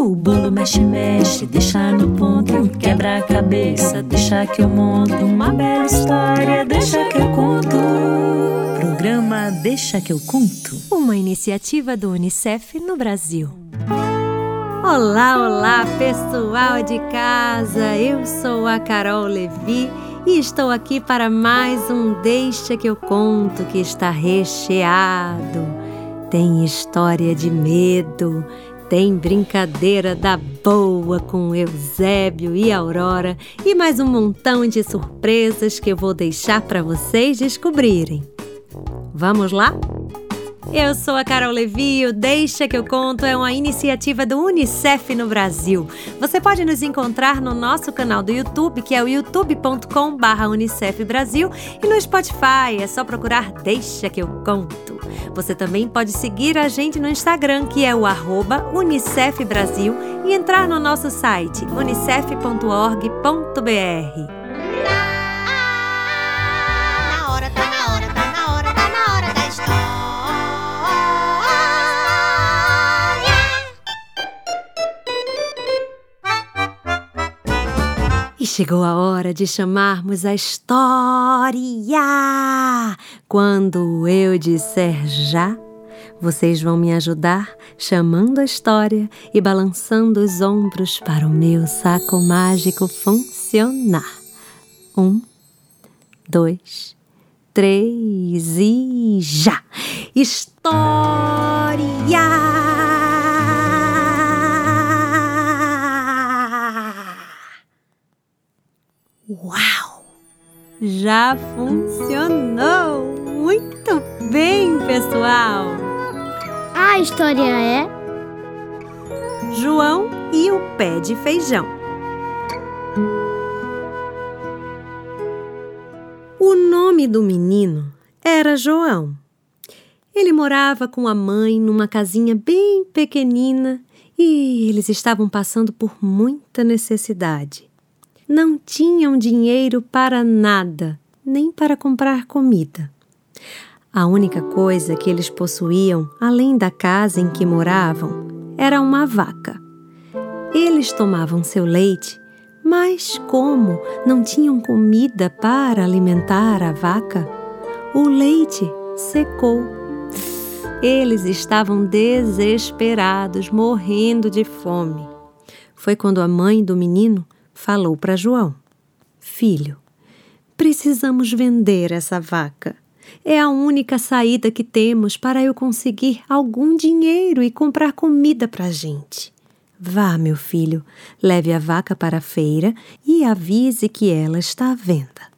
O bolo mexe, mexe, deixa no ponto. Quebra a cabeça, deixa que eu monto. Uma bela história, deixa que eu conto. Programa Deixa que eu conto. Uma iniciativa do Unicef no Brasil. Olá, olá, pessoal de casa. Eu sou a Carol Levi e estou aqui para mais um Deixa que eu conto que está recheado. Tem história de medo tem brincadeira da boa com Eusébio e Aurora e mais um montão de surpresas que eu vou deixar para vocês descobrirem. Vamos lá? Eu sou a Carol Levi o Deixa que eu conto é uma iniciativa do Unicef no Brasil. Você pode nos encontrar no nosso canal do YouTube, que é o youtube.com/unicef Brasil, e no Spotify, é só procurar Deixa que eu conto. Você também pode seguir a gente no Instagram, que é o arroba Unicef Brasil, e entrar no nosso site unicef.org.br. chegou a hora de chamarmos a história. Quando eu disser já, vocês vão me ajudar chamando a história e balançando os ombros para o meu saco mágico funcionar. Um, dois, três e já! História! Já funcionou! Muito bem, pessoal! A história é João e o pé de feijão. O nome do menino era João. Ele morava com a mãe numa casinha bem pequenina e eles estavam passando por muita necessidade não tinham dinheiro para nada, nem para comprar comida. A única coisa que eles possuíam, além da casa em que moravam, era uma vaca. Eles tomavam seu leite, mas como não tinham comida para alimentar a vaca, o leite secou. Eles estavam desesperados, morrendo de fome. Foi quando a mãe do menino falou para João: Filho, precisamos vender essa vaca. É a única saída que temos para eu conseguir algum dinheiro e comprar comida para a gente. Vá, meu filho, leve a vaca para a feira e avise que ela está à venda.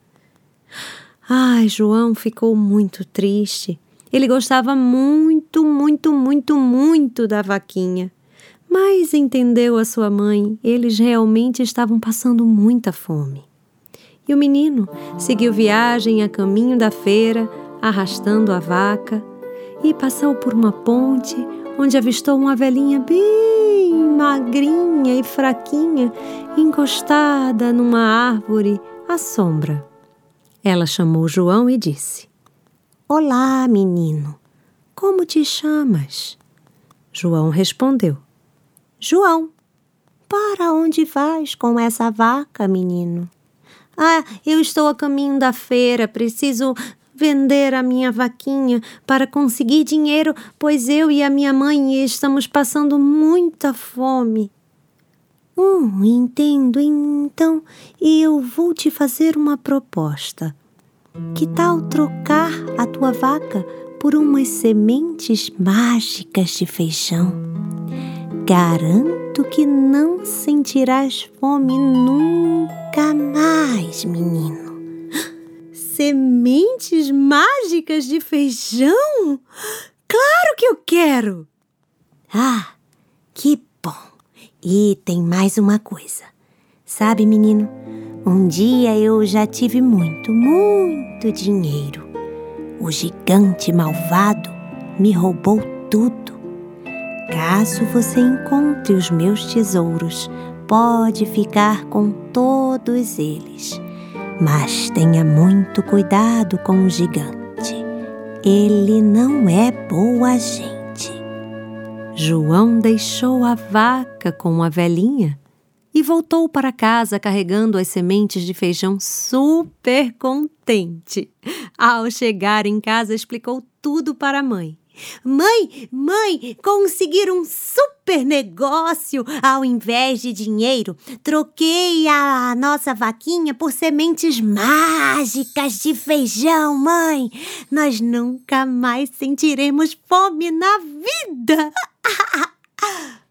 Ai, João ficou muito triste. Ele gostava muito, muito, muito, muito da vaquinha. Mas entendeu a sua mãe, eles realmente estavam passando muita fome. E o menino seguiu viagem a caminho da feira, arrastando a vaca, e passou por uma ponte onde avistou uma velhinha bem magrinha e fraquinha, encostada numa árvore à sombra. Ela chamou João e disse: Olá, menino, como te chamas? João respondeu: João, para onde vais com essa vaca, menino? Ah, eu estou a caminho da feira, preciso vender a minha vaquinha para conseguir dinheiro, pois eu e a minha mãe estamos passando muita fome. Hum, entendo. Então eu vou te fazer uma proposta. Que tal trocar a tua vaca por umas sementes mágicas de feijão? Garanto que não sentirás fome nunca mais, menino. Sementes mágicas de feijão? Claro que eu quero! Ah, que bom! E tem mais uma coisa. Sabe, menino, um dia eu já tive muito, muito dinheiro. O gigante malvado me roubou tudo Caso você encontre os meus tesouros, pode ficar com todos eles. Mas tenha muito cuidado com o gigante. Ele não é boa gente. João deixou a vaca com a velhinha e voltou para casa carregando as sementes de feijão super contente. Ao chegar em casa, explicou tudo para a mãe. Mãe, mãe, consegui um super negócio. Ao invés de dinheiro, troquei a nossa vaquinha por sementes mágicas de feijão, mãe. Nós nunca mais sentiremos fome na vida.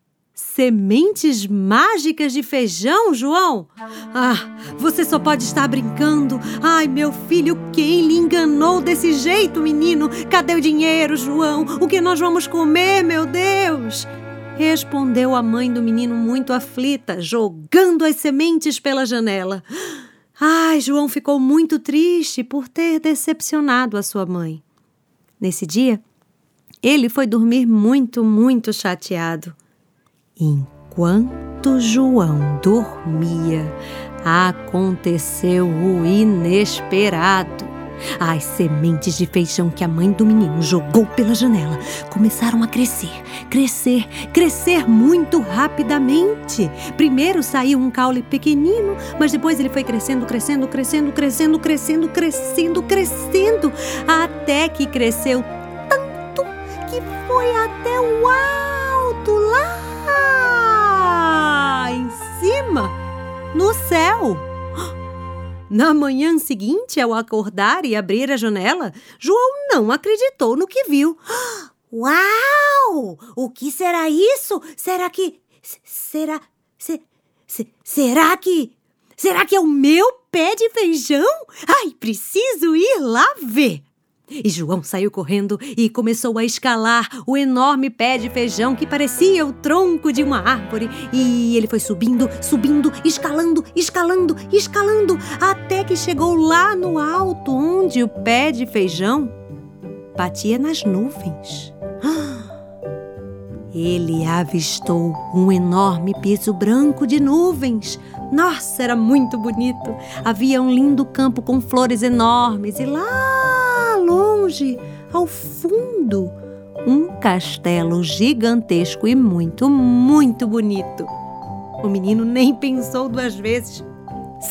Sementes mágicas de feijão, João? Ah, você só pode estar brincando. Ai, meu filho, quem lhe enganou desse jeito, menino? Cadê o dinheiro, João? O que nós vamos comer, meu Deus? Respondeu a mãe do menino muito aflita, jogando as sementes pela janela. Ai, João ficou muito triste por ter decepcionado a sua mãe. Nesse dia, ele foi dormir muito, muito chateado. Enquanto João dormia, aconteceu o inesperado. As sementes de feijão que a mãe do menino jogou pela janela começaram a crescer, crescer, crescer muito rapidamente. Primeiro saiu um caule pequenino, mas depois ele foi crescendo, crescendo, crescendo, crescendo, crescendo, crescendo, crescendo, até que cresceu tanto que foi até o alto Na manhã seguinte, ao acordar e abrir a janela, João não acreditou no que viu. Uau! O que será isso? Será que. Será. Se, se, será que. Será que é o meu pé de feijão? Ai, preciso ir lá ver. E João saiu correndo e começou a escalar o enorme pé de feijão que parecia o tronco de uma árvore. E ele foi subindo, subindo, escalando, escalando, escalando, até que chegou lá no alto, onde o pé de feijão batia nas nuvens. Ele avistou um enorme piso branco de nuvens. Nossa, era muito bonito. Havia um lindo campo com flores enormes e lá longe, ao fundo, um castelo gigantesco e muito, muito bonito. O menino nem pensou duas vezes.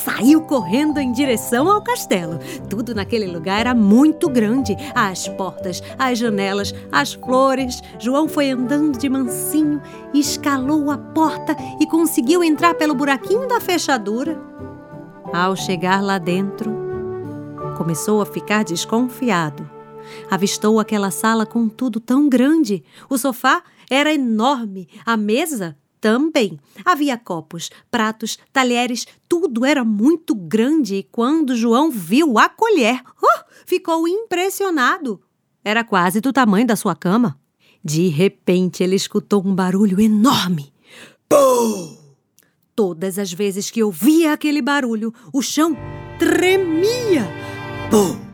Saiu correndo em direção ao castelo. Tudo naquele lugar era muito grande: as portas, as janelas, as flores. João foi andando de mansinho, escalou a porta e conseguiu entrar pelo buraquinho da fechadura. Ao chegar lá dentro, começou a ficar desconfiado Avistou aquela sala com tudo tão grande. O sofá era enorme, a mesa também. Havia copos, pratos, talheres, tudo era muito grande e quando João viu a colher, oh, ficou impressionado. Era quase do tamanho da sua cama. De repente ele escutou um barulho enorme. Pum! Todas as vezes que ouvia aquele barulho, o chão tremia. Pum! Pum!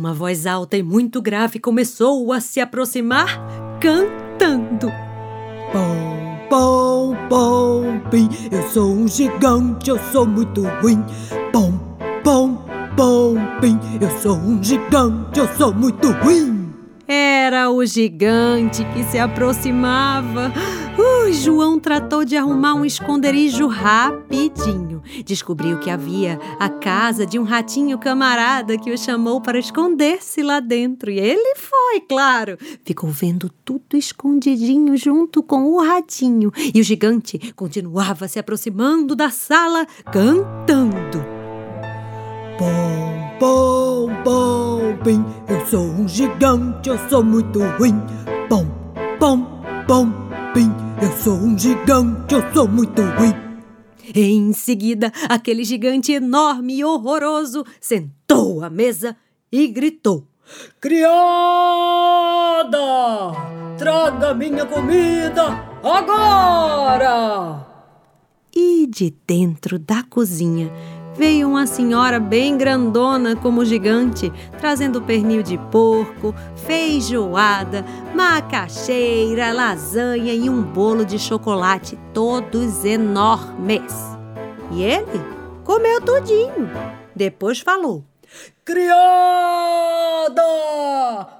Uma voz alta e muito grave começou a se aproximar, cantando. Pom, pom, pom, pim. Eu sou um gigante, eu sou muito ruim. Pom, pom, pom, pim. Eu sou um gigante, eu sou muito ruim. Era o gigante que se aproximava. Uh, João tratou de arrumar um esconderijo rapidinho. Descobriu que havia a casa de um ratinho camarada que o chamou para esconder-se lá dentro. E ele foi, claro. Ficou vendo tudo escondidinho junto com o ratinho. E o gigante continuava se aproximando da sala, cantando. Pom, pom, pom, pim. Eu sou um gigante, eu sou muito ruim. Pom, pom, pom, pim. Eu sou um gigante, eu sou muito ruim. Em seguida, aquele gigante enorme e horroroso sentou à mesa e gritou: Criada! Traga minha comida agora! E de dentro da cozinha veio uma senhora bem grandona como gigante, trazendo pernil de porco, feijoada, macaxeira, lasanha e um bolo de chocolate, todos enormes. E ele comeu tudinho. Depois falou: Criada!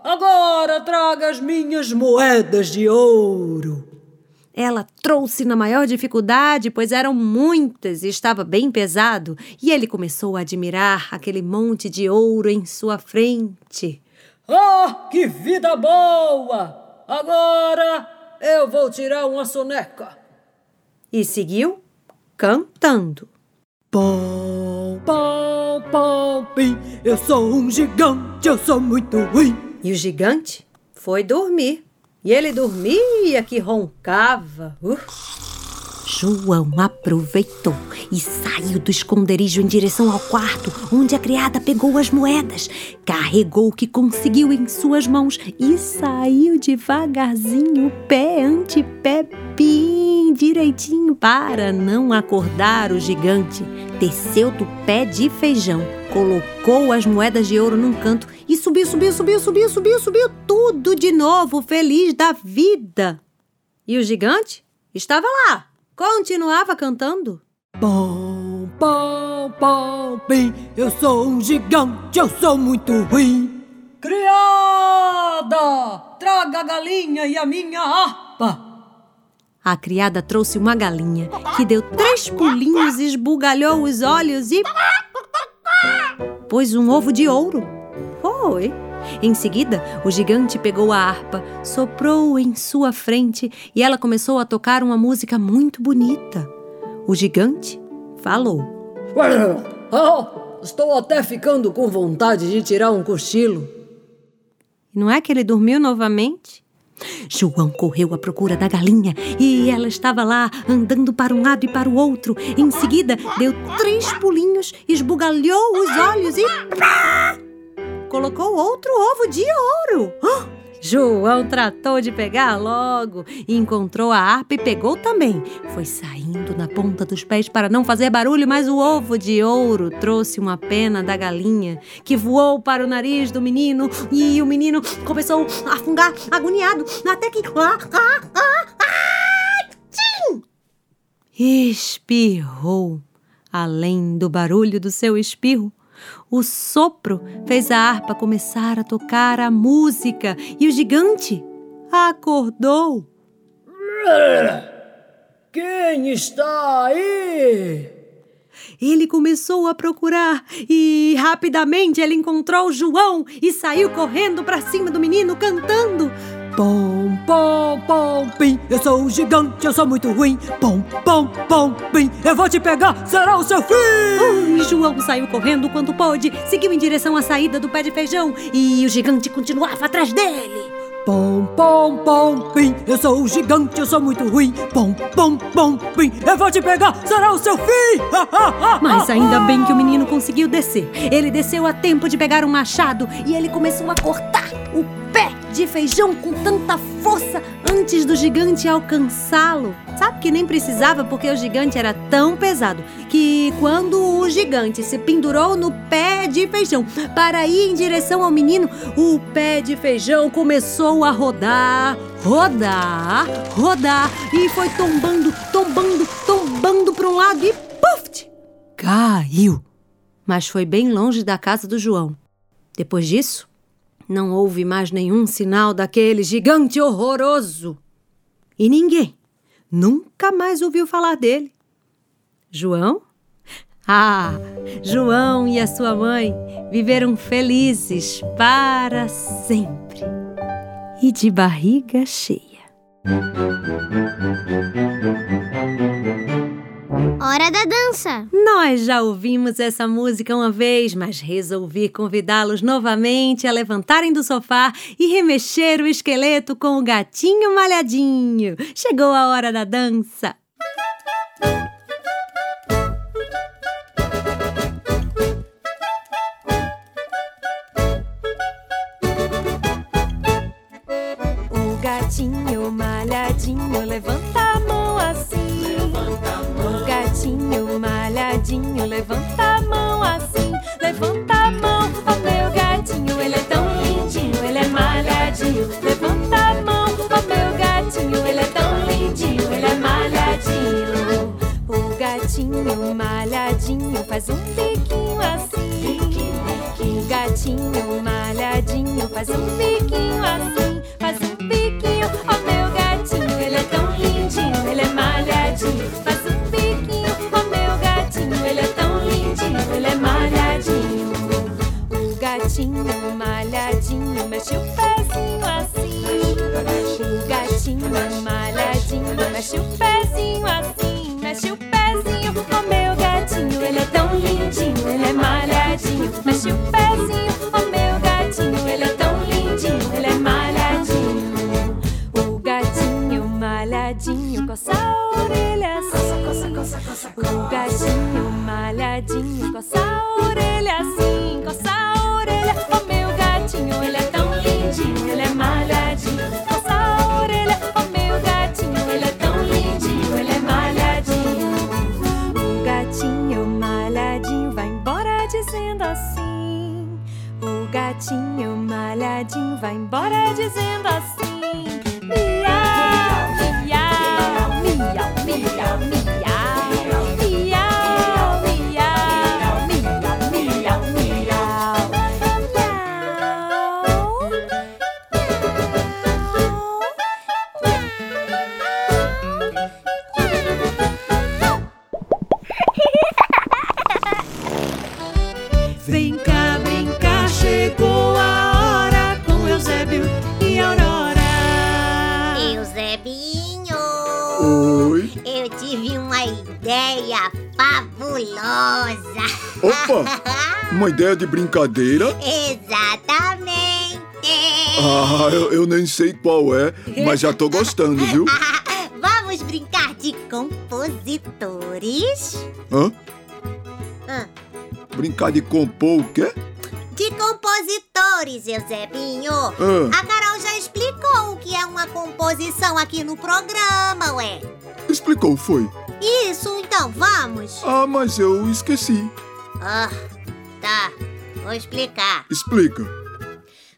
Agora traga as minhas moedas de ouro. Ela trouxe na maior dificuldade, pois eram muitas e estava bem pesado, e ele começou a admirar aquele monte de ouro em sua frente. Ah, que vida boa! Agora eu vou tirar uma soneca. E seguiu cantando. Pom, pom, pom, pim. Eu sou um gigante, eu sou muito ruim. E o gigante foi dormir. E ele dormia que roncava. Uh. João aproveitou e saiu do esconderijo em direção ao quarto, onde a criada pegou as moedas, carregou o que conseguiu em suas mãos e saiu devagarzinho, pé ante pé, bem direitinho, para não acordar o gigante. Desceu do pé de feijão, colocou as moedas de ouro num canto e subiu, subiu, subiu, subiu, subiu, subiu tudo de novo, feliz da vida. E o gigante estava lá continuava cantando. Pom, pom, pom, pim. Eu sou um gigante, eu sou muito ruim. Criada, traga a galinha e a minha harpa. A criada trouxe uma galinha que deu três pulinhos, esbugalhou os olhos e. pôs um ovo de ouro. Foi. Em seguida, o gigante pegou a harpa, soprou em sua frente e ela começou a tocar uma música muito bonita. O gigante falou: oh, Estou até ficando com vontade de tirar um cochilo. Não é que ele dormiu novamente? João correu à procura da galinha e ela estava lá, andando para um lado e para o outro. Em seguida, deu três pulinhos, esbugalhou os olhos e colocou outro ovo de ouro. Oh! João tratou de pegar logo, encontrou a harpa e pegou também. Foi saindo na ponta dos pés para não fazer barulho, mas o ovo de ouro trouxe uma pena da galinha que voou para o nariz do menino e o menino começou a fungar agoniado até que. Ah, ah, ah, ah! Espirrou. Além do barulho do seu espirro, o sopro fez a harpa começar a tocar a música e o gigante acordou. Quem está aí? Ele começou a procurar e rapidamente ele encontrou João e saiu correndo para cima do menino cantando. Pom, pom, pom, pim, eu sou um gigante, eu sou muito ruim. Pom, pom, pom, pim, eu vou te pegar, será o seu fim! Ui, João saiu correndo quanto pôde, seguiu em direção à saída do pé de feijão e o gigante continuava atrás dele. Pom, pom, pom, pim, eu sou um gigante, eu sou muito ruim. Pom, pom, pom, pim, eu vou te pegar, será o seu fim! Mas ainda bem que o menino conseguiu descer. Ele desceu a tempo de pegar um machado e ele começou a cortar de feijão com tanta força antes do gigante alcançá-lo. Sabe que nem precisava porque o gigante era tão pesado que quando o gigante se pendurou no pé de feijão para ir em direção ao menino, o pé de feijão começou a rodar, rodar, rodar e foi tombando, tombando, tombando para um lado e puf! Caiu. Mas foi bem longe da casa do João. Depois disso, não houve mais nenhum sinal daquele gigante horroroso. E ninguém nunca mais ouviu falar dele. João? Ah, João e a sua mãe viveram felizes para sempre e de barriga cheia. Hora da dança! Nós já ouvimos essa música uma vez, mas resolvi convidá-los novamente a levantarem do sofá e remexer o esqueleto com o gatinho malhadinho. Chegou a hora da dança! O gatinho malhadinho levanta a mão assim. Levanta a mão. O gatinho malhadinho levanta a mão assim. Levanta a mão, ó meu gatinho, ele é tão lindinho, ele é malhadinho. Levanta a mão, ó meu gatinho, ele é tão lindinho, ele é malhadinho. O gatinho malhadinho faz um biquinho assim. O gatinho gatinho malhadinho faz um biquinho gatinho malhadinho vai embora dizendo brincadeira? Exatamente. Ah, eu, eu nem sei qual é, mas já tô gostando, viu? Vamos brincar de compositores? Hã? Hã? Brincar de compor o quê? De compositores, Eusebinho. Ah. A Carol já explicou o que é uma composição aqui no programa, ué. Explicou, foi? Isso, então vamos. Ah, mas eu esqueci. Ah, tá. Vou explicar. Explica.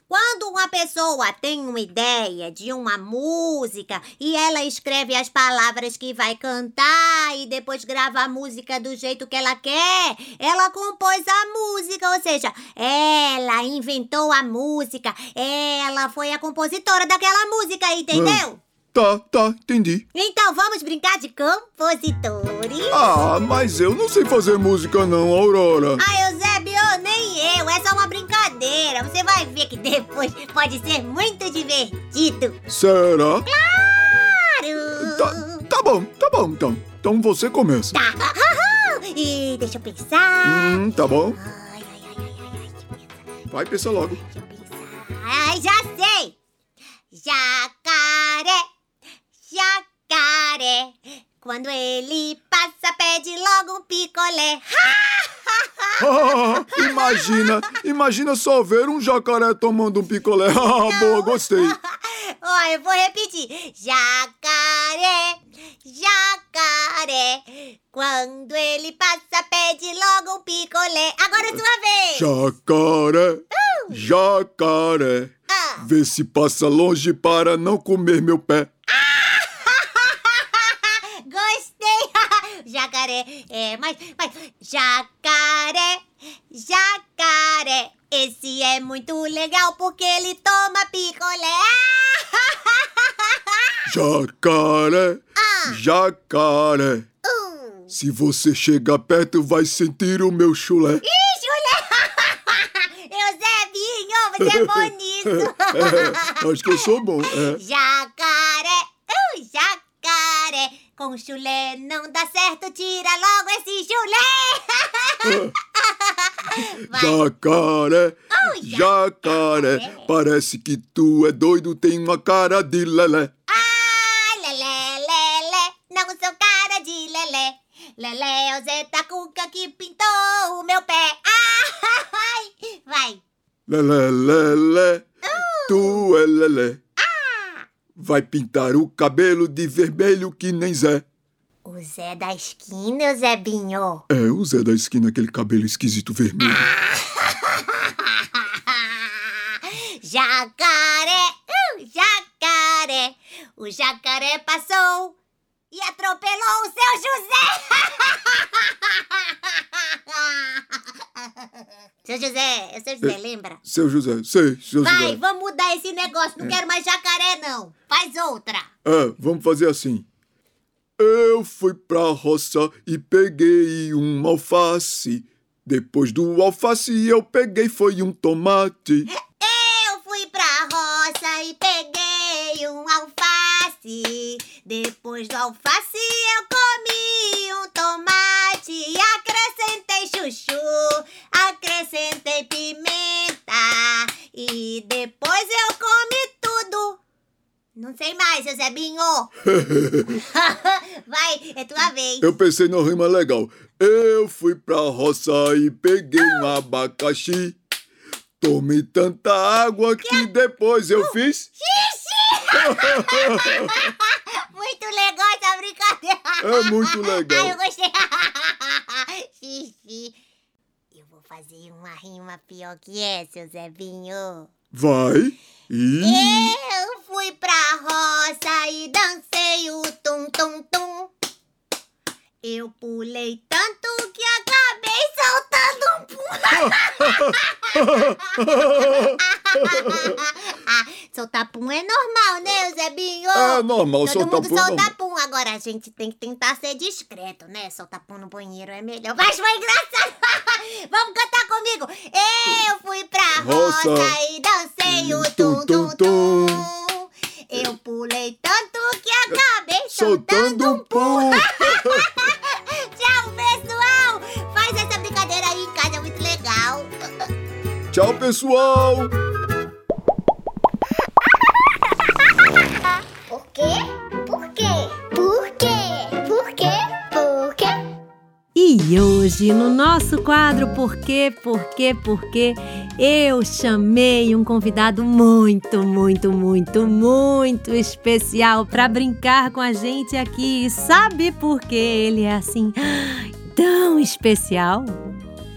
Quando uma pessoa tem uma ideia de uma música e ela escreve as palavras que vai cantar e depois grava a música do jeito que ela quer, ela compôs a música, ou seja, ela inventou a música, ela foi a compositora daquela música, entendeu? Tá, tá, entendi. Então vamos brincar de compositores? Ah, mas eu não sei fazer música não, Aurora. Ah, Eusébio, é só uma brincadeira. Você vai ver que depois pode ser muito divertido. Será? Claro! Tá, tá bom, tá bom, então. Então você começa. Tá. E deixa eu pensar. Hum, tá bom. Ai, ai, ai, ai, ai, pensar, Vai, pensa logo. deixa eu pensar. Ai, já sei! Jacaré, jacaré. Quando ele passa, pede logo um picolé. Ah, imagina, imagina só ver um jacaré tomando um picolé. Ah, boa, gostei. Ó, eu vou repetir. Jacaré, jacaré. Quando ele passa, pede logo um picolé. Agora é sua vez. Jacaré, jacaré. Ah. Vê se passa longe para não comer meu pé. Gostei! Jacaré. É, mas, mas. Jacaré, jacaré. Esse é muito legal porque ele toma picolé. Jacaré, jacaré. Um. Se você chegar perto, vai sentir o meu chulé. Ih, chulé! Eusebinho, você é bom nisso. É, acho que eu sou bom. É. Jacaré. Com chulé não dá certo, tira logo esse chulé. Vai. Jacaré, Oh, jacaré. Parece que tu é doido, tem uma cara de lelé. Ai, lelé, lelé, não sou cara de lelé. Lelé é o Zé Cuca que pintou o meu pé. Ai, vai. Lelé, lelé, tu é lelé. Vai pintar o cabelo de vermelho que nem Zé. O Zé da esquina, o Zebinho. É, o Zé da esquina, aquele cabelo esquisito vermelho. Jacaré, uh, jacaré. O jacaré passou e atropelou o seu José. seu José, seu José, lembra? Seu José, sei, seu Vai, José. vamos mudar esse negócio. Não quero mais jacaré, não. Faz outra. É, vamos fazer assim. Eu fui pra roça e peguei um alface. Depois do alface eu peguei foi um tomate. Eu fui pra roça e peguei um alface. Depois do alface eu comi um tomate. E acrescentei chuchu, acrescentei pimenta. E depois eu comi tudo. Não sei mais, seu Zebinho. Vai, é tua vez. Eu pensei numa rima legal. Eu fui pra roça e peguei um abacaxi. Tomei tanta água que depois eu fiz. Muito legal essa brincadeira. É muito Ah, eu legal. gostei. Eu vou fazer uma rima pior que essa, seu Zebinho. Vai. E Eu fui pra roça e dancei o tum tum tum. Eu pulei tanto que acabei soltando um pum. soltar pum é normal, né, Zebinho? é normal Todo soltar mundo pum. solta normal. pum. Agora a gente tem que tentar ser discreto, né? Soltar pum no banheiro é melhor. Mas foi engraçado. Vamos cantar comigo. Eu fui pra roça, Roça. e dancei o Tum, tum tum, tum tum. tum. Eu pulei tanto que acabei Soltando um pum. Tchau, pessoal. Faz essa brincadeira aí em casa, é muito legal. Tchau, pessoal. Hoje, no nosso quadro Por quê, Por quê, Por quê, eu chamei um convidado muito, muito, muito, muito especial para brincar com a gente aqui. E sabe por que ele é assim tão especial?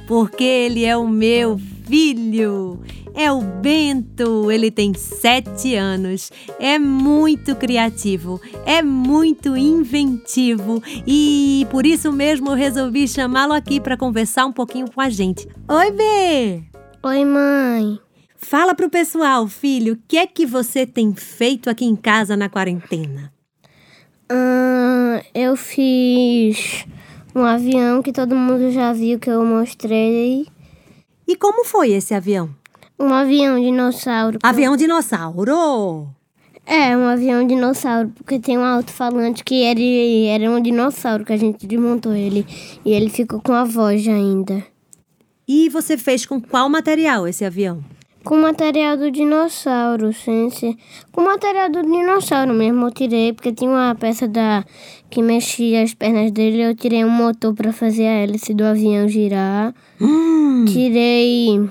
Porque ele é o meu filho. É o Bento, ele tem sete anos, é muito criativo, é muito inventivo e por isso mesmo eu resolvi chamá-lo aqui para conversar um pouquinho com a gente. Oi, Bê! Oi, mãe. Fala pro pessoal, filho, o que é que você tem feito aqui em casa na quarentena? Ah, eu fiz um avião que todo mundo já viu que eu mostrei. E como foi esse avião? Um avião dinossauro. Avião dinossauro! É, um avião dinossauro, porque tem um alto-falante que ele era um dinossauro que a gente desmontou ele. E ele ficou com a voz ainda. E você fez com qual material esse avião? Com material do dinossauro, sem ser... Com material do dinossauro mesmo eu tirei, porque tinha uma peça da que mexia as pernas dele. Eu tirei um motor para fazer a hélice do avião girar. Hum, Tirei.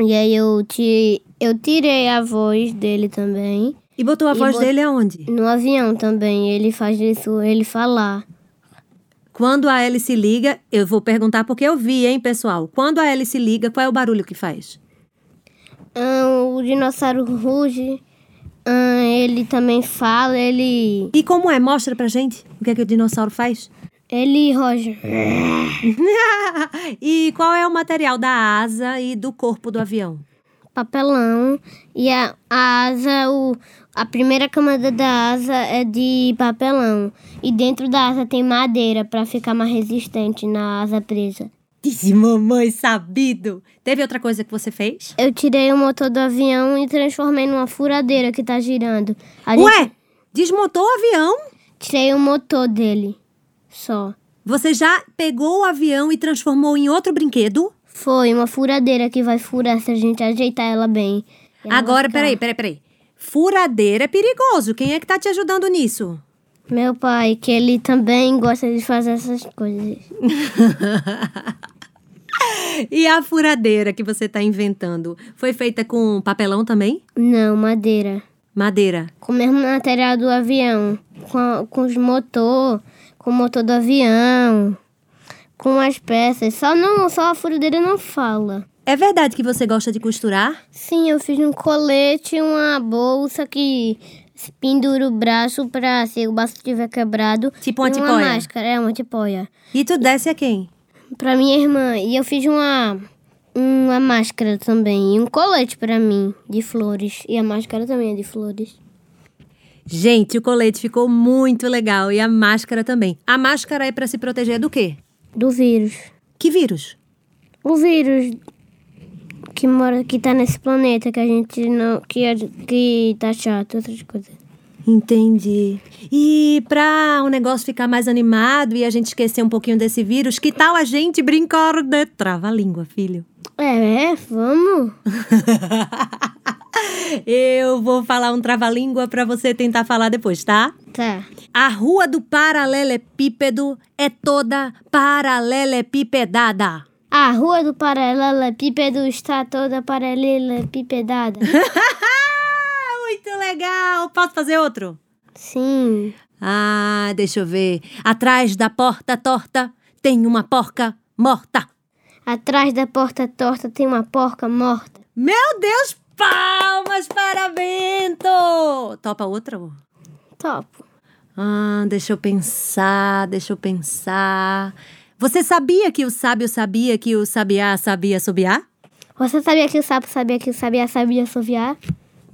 E aí eu, ti... eu tirei a voz dele também. e botou a E voz bot- dele aonde? No avião também. Ele faz isso, ele falar. Quando a hélice liga, eu vou perguntar porque eu vi, hein, pessoal? Quando a hélice liga, qual é o barulho que faz? Ah, o dinossauro ruge. Ah, ele também fala, ele. E como é? Mostra pra gente o que é que o dinossauro faz. Ele roja. e qual é o material da asa e do corpo do avião? papelão e a, a asa, o, a primeira camada da asa é de papelão e dentro da asa tem madeira para ficar mais resistente na asa presa. Disse mamãe sabido. Teve outra coisa que você fez? Eu tirei o motor do avião e transformei numa furadeira que tá girando. A gente- Ué, desmontou o avião? Tirei o motor dele. Só. Você já pegou o avião e transformou em outro brinquedo? Foi uma furadeira que vai furar se a gente ajeitar ela bem. Ela Agora, ficar- peraí, peraí, peraí. Furadeira é perigoso. Quem é que tá te ajudando nisso? Meu pai, que ele também gosta de fazer essas coisas. E a furadeira que você tá inventando foi feita com papelão também? Não, madeira. Madeira. com o mesmo material do avião, com, a- com os motor, com o motor do avião, com as peças. Só não, só a furadeira não fala. É verdade que você gosta de costurar? Sim, eu fiz um colete, uma bolsa que pendura o braço pra se o braço estiver quebrado. Tipo uma e uma tipoia. máscara, é uma tipoia. E tu desce a quem? Pra minha irmã. E eu fiz uma, uma máscara também. E um colete pra mim, de flores. E a máscara também é de flores. Gente, o colete ficou muito legal e a máscara também. A máscara é pra se proteger do quê? Do vírus. Que vírus? O vírus que mora, que tá nesse planeta, que a gente não. que, é- que tá chato, outras coisas. Entendi. E pra o negócio ficar mais animado e a gente esquecer um pouquinho desse vírus, que tal a gente brincar de trava-língua, filho? É, vamos. Eu vou falar um trava-língua pra você tentar falar depois, tá? Tá. A rua do paralelepípedo é toda paralelepipedada. A rua do paralelepípedo está toda paralelepipedada. Muito legal! Posso fazer outro? Sim. Ah, deixa eu ver. Atrás da porta torta tem uma porca morta. Atrás da porta torta tem uma porca morta. Meu Deus, palmas para Bento! Topa outra? Topo. Ah, deixa eu pensar, deixa eu pensar. Você sabia que o sábio sabia que o sabiá sabia assobiar? Você sabia que o sapo sabia que o sabiá sabia assoviar?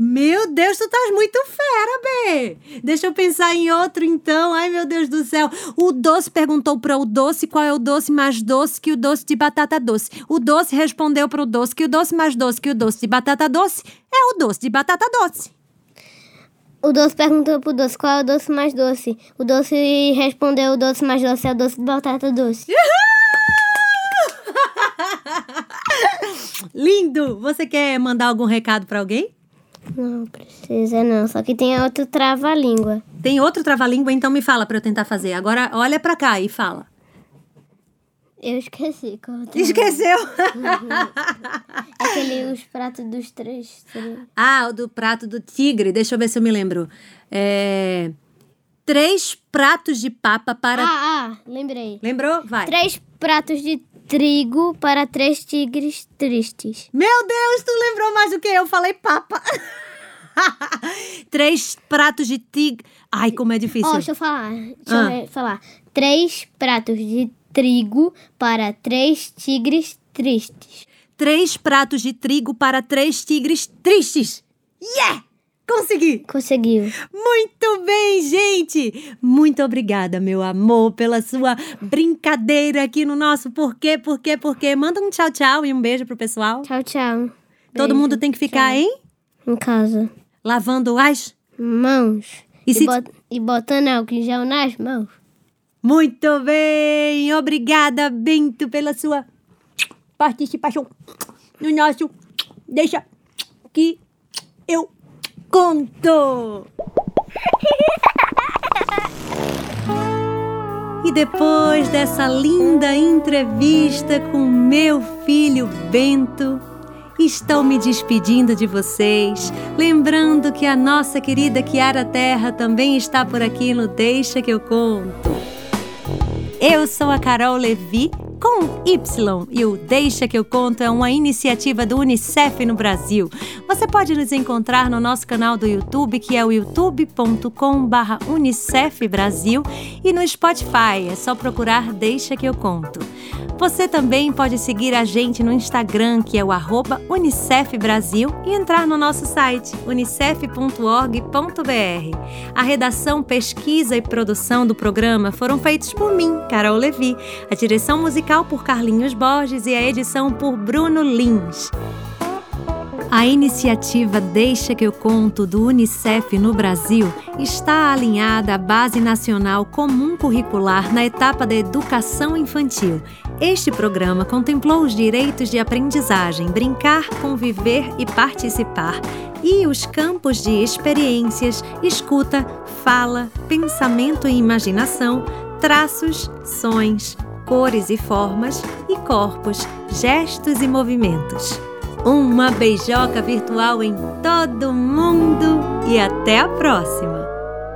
Meu Deus, tu estás muito fera, Bê! Deixa eu pensar em outro então. Ai, meu Deus do céu. O doce perguntou para o doce qual é o doce mais doce que o doce de batata doce. O doce respondeu para o doce que o doce mais doce que o doce de batata doce é o doce de batata doce. O doce perguntou pro doce qual é o doce mais doce. O doce respondeu o doce mais doce é o doce de batata doce. Lindo! Você quer mandar algum recado para alguém? Não precisa não, só que tem outro trava-língua. Tem outro trava-língua, então me fala para eu tentar fazer. Agora olha para cá e fala. Eu esqueci qual é Esqueceu? Aquele, os pratos dos três. três. ah, o do prato do tigre. Deixa eu ver se eu me lembro. É... Três pratos de papa para. Ah, ah, lembrei. Lembrou? Vai. Três pratos de trigo para três tigres tristes. Meu Deus, tu lembrou mais do que eu. Falei papa. Três pratos de tigre. Ai, como é difícil. Ó, deixa eu falar. Deixa Ah. eu falar. Três pratos de trigo para três tigres tristes. Três pratos de trigo para três tigres tristes. Yeah! Consegui! Conseguiu. Muito bem, gente! Muito obrigada, meu amor, pela sua brincadeira aqui no nosso Porquê, Porquê, Porquê. Manda um tchau, tchau e um beijo pro pessoal. Tchau, tchau. Todo Beijo. mundo tem que ficar, hein? Em casa. Lavando as. Mãos. E se- bot- e botando álcool em gel nas mãos. Muito bem! Obrigada, Bento, pela sua participação no nosso Deixa que eu conto! E depois dessa linda entrevista com meu filho Bento, estou me despedindo de vocês, lembrando que a nossa querida Kiara Terra também está por aqui no Deixa que eu conto. Eu sou a Carol Levi com Y e o Deixa que eu conto é uma iniciativa do UNICEF no Brasil. Você pode nos encontrar no nosso canal do YouTube, que é o youtube.com/unicef Brasil, e no Spotify, é só procurar Deixa que eu conto. Você também pode seguir a gente no Instagram, que é o arroba Unicef Brasil, e entrar no nosso site unicef.org.br. A redação, pesquisa e produção do programa foram feitos por mim, Carol Levi, a direção musical por Carlinhos Borges e a edição por Bruno Lins. A iniciativa Deixa que eu conto do Unicef no Brasil está alinhada à Base Nacional Comum Curricular na etapa da educação infantil. Este programa contemplou os direitos de aprendizagem, brincar, conviver e participar, e os campos de experiências, escuta, fala, pensamento e imaginação, traços, sons, cores e formas, e corpos, gestos e movimentos. Uma beijoca virtual em todo mundo e até a próxima!